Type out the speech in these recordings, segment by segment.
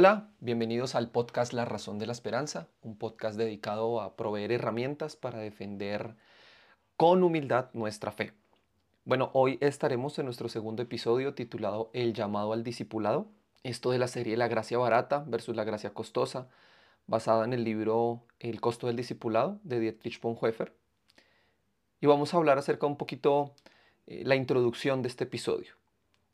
Hola, bienvenidos al podcast La Razón de la Esperanza, un podcast dedicado a proveer herramientas para defender con humildad nuestra fe. Bueno, hoy estaremos en nuestro segundo episodio titulado El llamado al discipulado, esto de la serie La gracia barata versus la gracia costosa, basada en el libro El costo del discipulado de Dietrich Bonhoeffer. Y vamos a hablar acerca un poquito eh, la introducción de este episodio.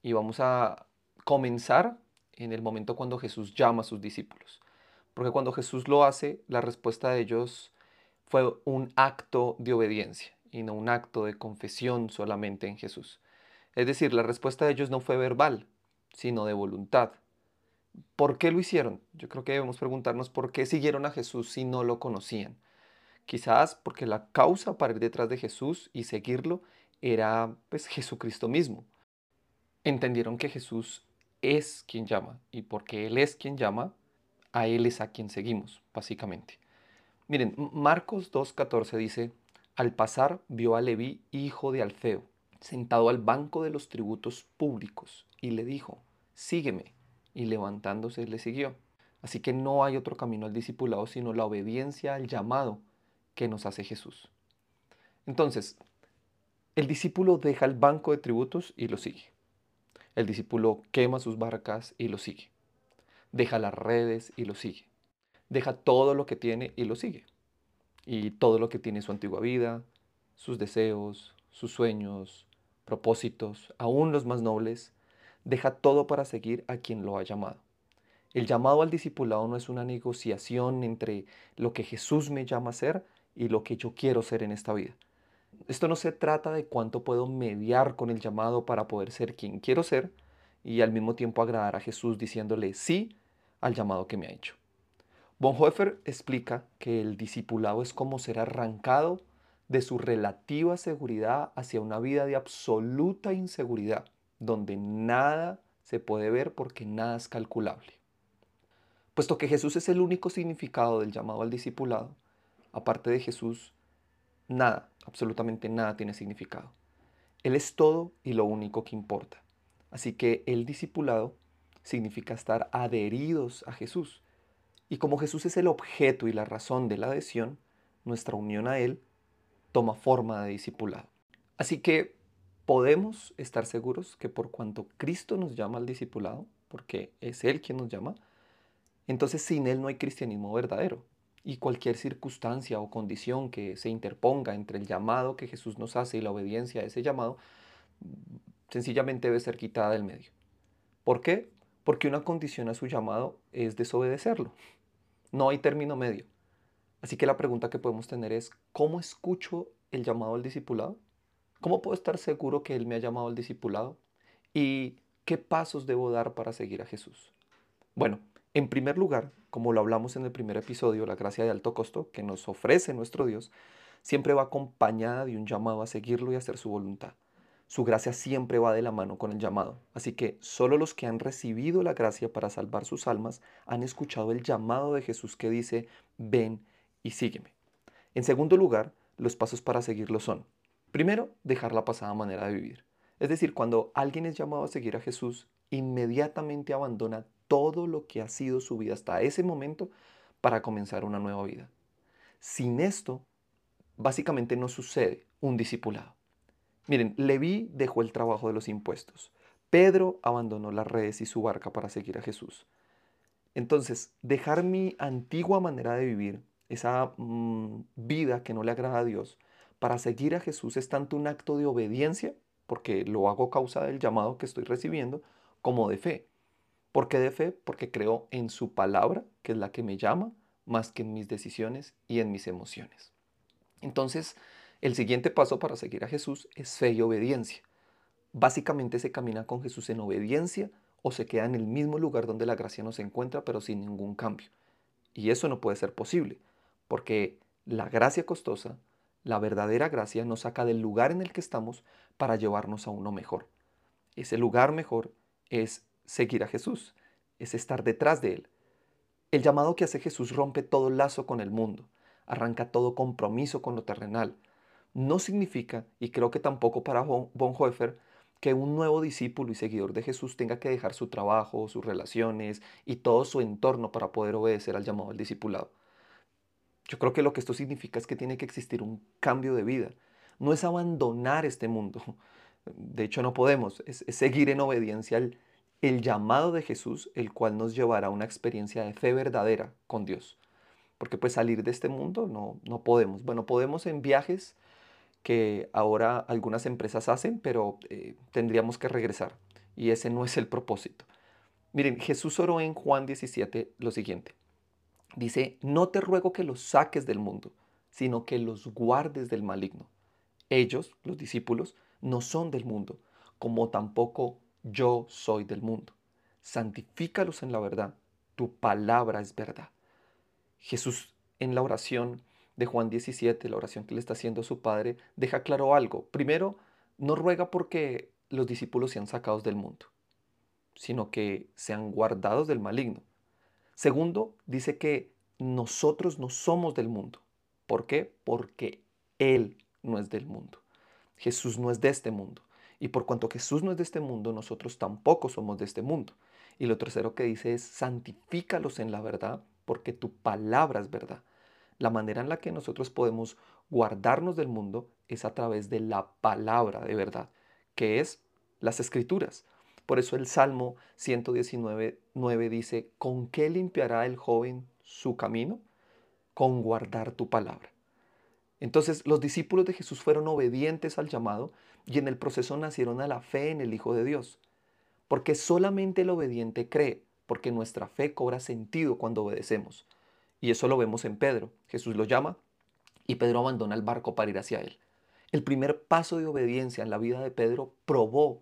Y vamos a comenzar en el momento cuando Jesús llama a sus discípulos. Porque cuando Jesús lo hace, la respuesta de ellos fue un acto de obediencia y no un acto de confesión solamente en Jesús. Es decir, la respuesta de ellos no fue verbal, sino de voluntad. ¿Por qué lo hicieron? Yo creo que debemos preguntarnos por qué siguieron a Jesús si no lo conocían. Quizás porque la causa para ir detrás de Jesús y seguirlo era pues Jesucristo mismo. Entendieron que Jesús es quien llama y porque Él es quien llama, a Él es a quien seguimos, básicamente. Miren, Marcos 2.14 dice, al pasar vio a Leví, hijo de Alfeo, sentado al banco de los tributos públicos, y le dijo, sígueme, y levantándose le siguió. Así que no hay otro camino al discipulado sino la obediencia al llamado que nos hace Jesús. Entonces, el discípulo deja el banco de tributos y lo sigue. El discípulo quema sus barcas y lo sigue. Deja las redes y lo sigue. Deja todo lo que tiene y lo sigue. Y todo lo que tiene su antigua vida, sus deseos, sus sueños, propósitos, aún los más nobles, deja todo para seguir a quien lo ha llamado. El llamado al discipulado no es una negociación entre lo que Jesús me llama a ser y lo que yo quiero ser en esta vida. Esto no se trata de cuánto puedo mediar con el llamado para poder ser quien quiero ser y al mismo tiempo agradar a Jesús diciéndole sí al llamado que me ha hecho. Bonhoeffer explica que el discipulado es como ser arrancado de su relativa seguridad hacia una vida de absoluta inseguridad, donde nada se puede ver porque nada es calculable. Puesto que Jesús es el único significado del llamado al discipulado, aparte de Jesús, nada, absolutamente nada tiene significado. Él es todo y lo único que importa. Así que el discipulado significa estar adheridos a Jesús. Y como Jesús es el objeto y la razón de la adhesión, nuestra unión a Él toma forma de discipulado. Así que podemos estar seguros que por cuanto Cristo nos llama al discipulado, porque es Él quien nos llama, entonces sin Él no hay cristianismo verdadero y cualquier circunstancia o condición que se interponga entre el llamado que Jesús nos hace y la obediencia a ese llamado, sencillamente debe ser quitada del medio. ¿Por qué? Porque una condición a su llamado es desobedecerlo. No hay término medio. Así que la pregunta que podemos tener es, ¿cómo escucho el llamado al discipulado? ¿Cómo puedo estar seguro que Él me ha llamado al discipulado? ¿Y qué pasos debo dar para seguir a Jesús? Bueno, en primer lugar, como lo hablamos en el primer episodio, la gracia de alto costo que nos ofrece nuestro Dios, siempre va acompañada de un llamado a seguirlo y hacer su voluntad. Su gracia siempre va de la mano con el llamado. Así que solo los que han recibido la gracia para salvar sus almas han escuchado el llamado de Jesús que dice, ven y sígueme. En segundo lugar, los pasos para seguirlo son, primero, dejar la pasada manera de vivir. Es decir, cuando alguien es llamado a seguir a Jesús, inmediatamente abandona todo lo que ha sido su vida hasta ese momento para comenzar una nueva vida. Sin esto, básicamente no sucede un discipulado. Miren, Leví dejó el trabajo de los impuestos. Pedro abandonó las redes y su barca para seguir a Jesús. Entonces, dejar mi antigua manera de vivir, esa mm, vida que no le agrada a Dios, para seguir a Jesús es tanto un acto de obediencia, porque lo hago causa del llamado que estoy recibiendo, como de fe. ¿Por qué de fe? Porque creo en su palabra, que es la que me llama, más que en mis decisiones y en mis emociones. Entonces, el siguiente paso para seguir a Jesús es fe y obediencia. Básicamente se camina con Jesús en obediencia o se queda en el mismo lugar donde la gracia nos encuentra, pero sin ningún cambio. Y eso no puede ser posible, porque la gracia costosa, la verdadera gracia, nos saca del lugar en el que estamos para llevarnos a uno mejor. Ese lugar mejor es seguir a Jesús, es estar detrás de Él. El llamado que hace Jesús rompe todo lazo con el mundo, arranca todo compromiso con lo terrenal. No significa, y creo que tampoco para Bonhoeffer, que un nuevo discípulo y seguidor de Jesús tenga que dejar su trabajo, sus relaciones y todo su entorno para poder obedecer al llamado al discipulado. Yo creo que lo que esto significa es que tiene que existir un cambio de vida. No es abandonar este mundo. De hecho, no podemos. Es, seguir en obediencia al el llamado de Jesús, el cual nos llevará a una experiencia de fe verdadera con Dios. Porque pues salir de este mundo no, no podemos. Bueno, podemos en viajes que ahora algunas empresas hacen, pero eh, tendríamos que regresar. Y ese no es el propósito. Miren, Jesús oró en Juan 17 lo siguiente. Dice, no te ruego que los saques del mundo, sino que los guardes del maligno. Ellos, los discípulos, no son del mundo, como tampoco yo soy del mundo. Santifícalos en la verdad, tu palabra es verdad. Jesús en la oración de Juan 17, la oración que le está haciendo a su padre, deja claro algo. Primero, no ruega porque los discípulos sean sacados del mundo, sino que sean guardados del maligno. Segundo, dice que nosotros no somos del mundo. ¿Por qué? Porque Él no es del mundo. Jesús no es de este mundo. Y por cuanto Jesús no es de este mundo, nosotros tampoco somos de este mundo. Y lo tercero que dice es, santifícalos en la verdad, porque tu palabra es verdad. La manera en la que nosotros podemos guardarnos del mundo es a través de la palabra de verdad, que es las escrituras. Por eso el Salmo 119, 9 dice, ¿con qué limpiará el joven su camino? Con guardar tu palabra. Entonces los discípulos de Jesús fueron obedientes al llamado y en el proceso nacieron a la fe en el Hijo de Dios. Porque solamente el obediente cree, porque nuestra fe cobra sentido cuando obedecemos. Y eso lo vemos en Pedro. Jesús lo llama y Pedro abandona el barco para ir hacia él. El primer paso de obediencia en la vida de Pedro probó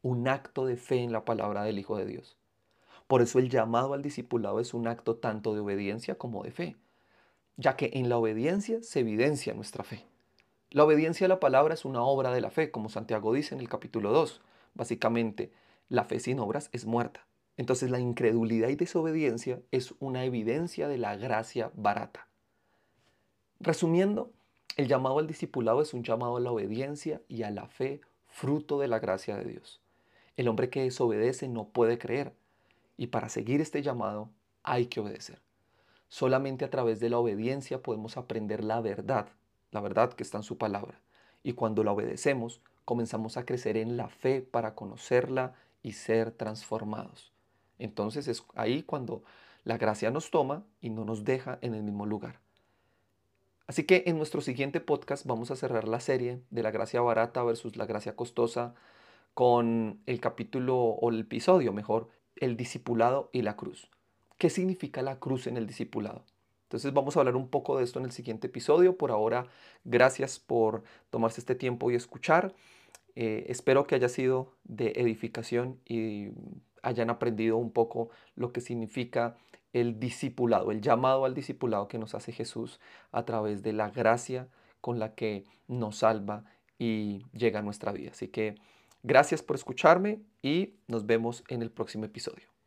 un acto de fe en la palabra del Hijo de Dios. Por eso el llamado al discipulado es un acto tanto de obediencia como de fe, ya que en la obediencia se evidencia nuestra fe. La obediencia a la palabra es una obra de la fe, como Santiago dice en el capítulo 2. Básicamente, la fe sin obras es muerta. Entonces la incredulidad y desobediencia es una evidencia de la gracia barata. Resumiendo, el llamado al discipulado es un llamado a la obediencia y a la fe fruto de la gracia de Dios. El hombre que desobedece no puede creer y para seguir este llamado hay que obedecer. Solamente a través de la obediencia podemos aprender la verdad, la verdad que está en su palabra. Y cuando la obedecemos, comenzamos a crecer en la fe para conocerla y ser transformados. Entonces es ahí cuando la gracia nos toma y no nos deja en el mismo lugar. Así que en nuestro siguiente podcast vamos a cerrar la serie de la gracia barata versus la gracia costosa con el capítulo o el episodio, mejor, el discipulado y la cruz. ¿Qué significa la cruz en el discipulado? Entonces vamos a hablar un poco de esto en el siguiente episodio. Por ahora, gracias por tomarse este tiempo y escuchar. Eh, espero que haya sido de edificación y hayan aprendido un poco lo que significa el discipulado, el llamado al discipulado que nos hace Jesús a través de la gracia con la que nos salva y llega a nuestra vida. Así que gracias por escucharme y nos vemos en el próximo episodio.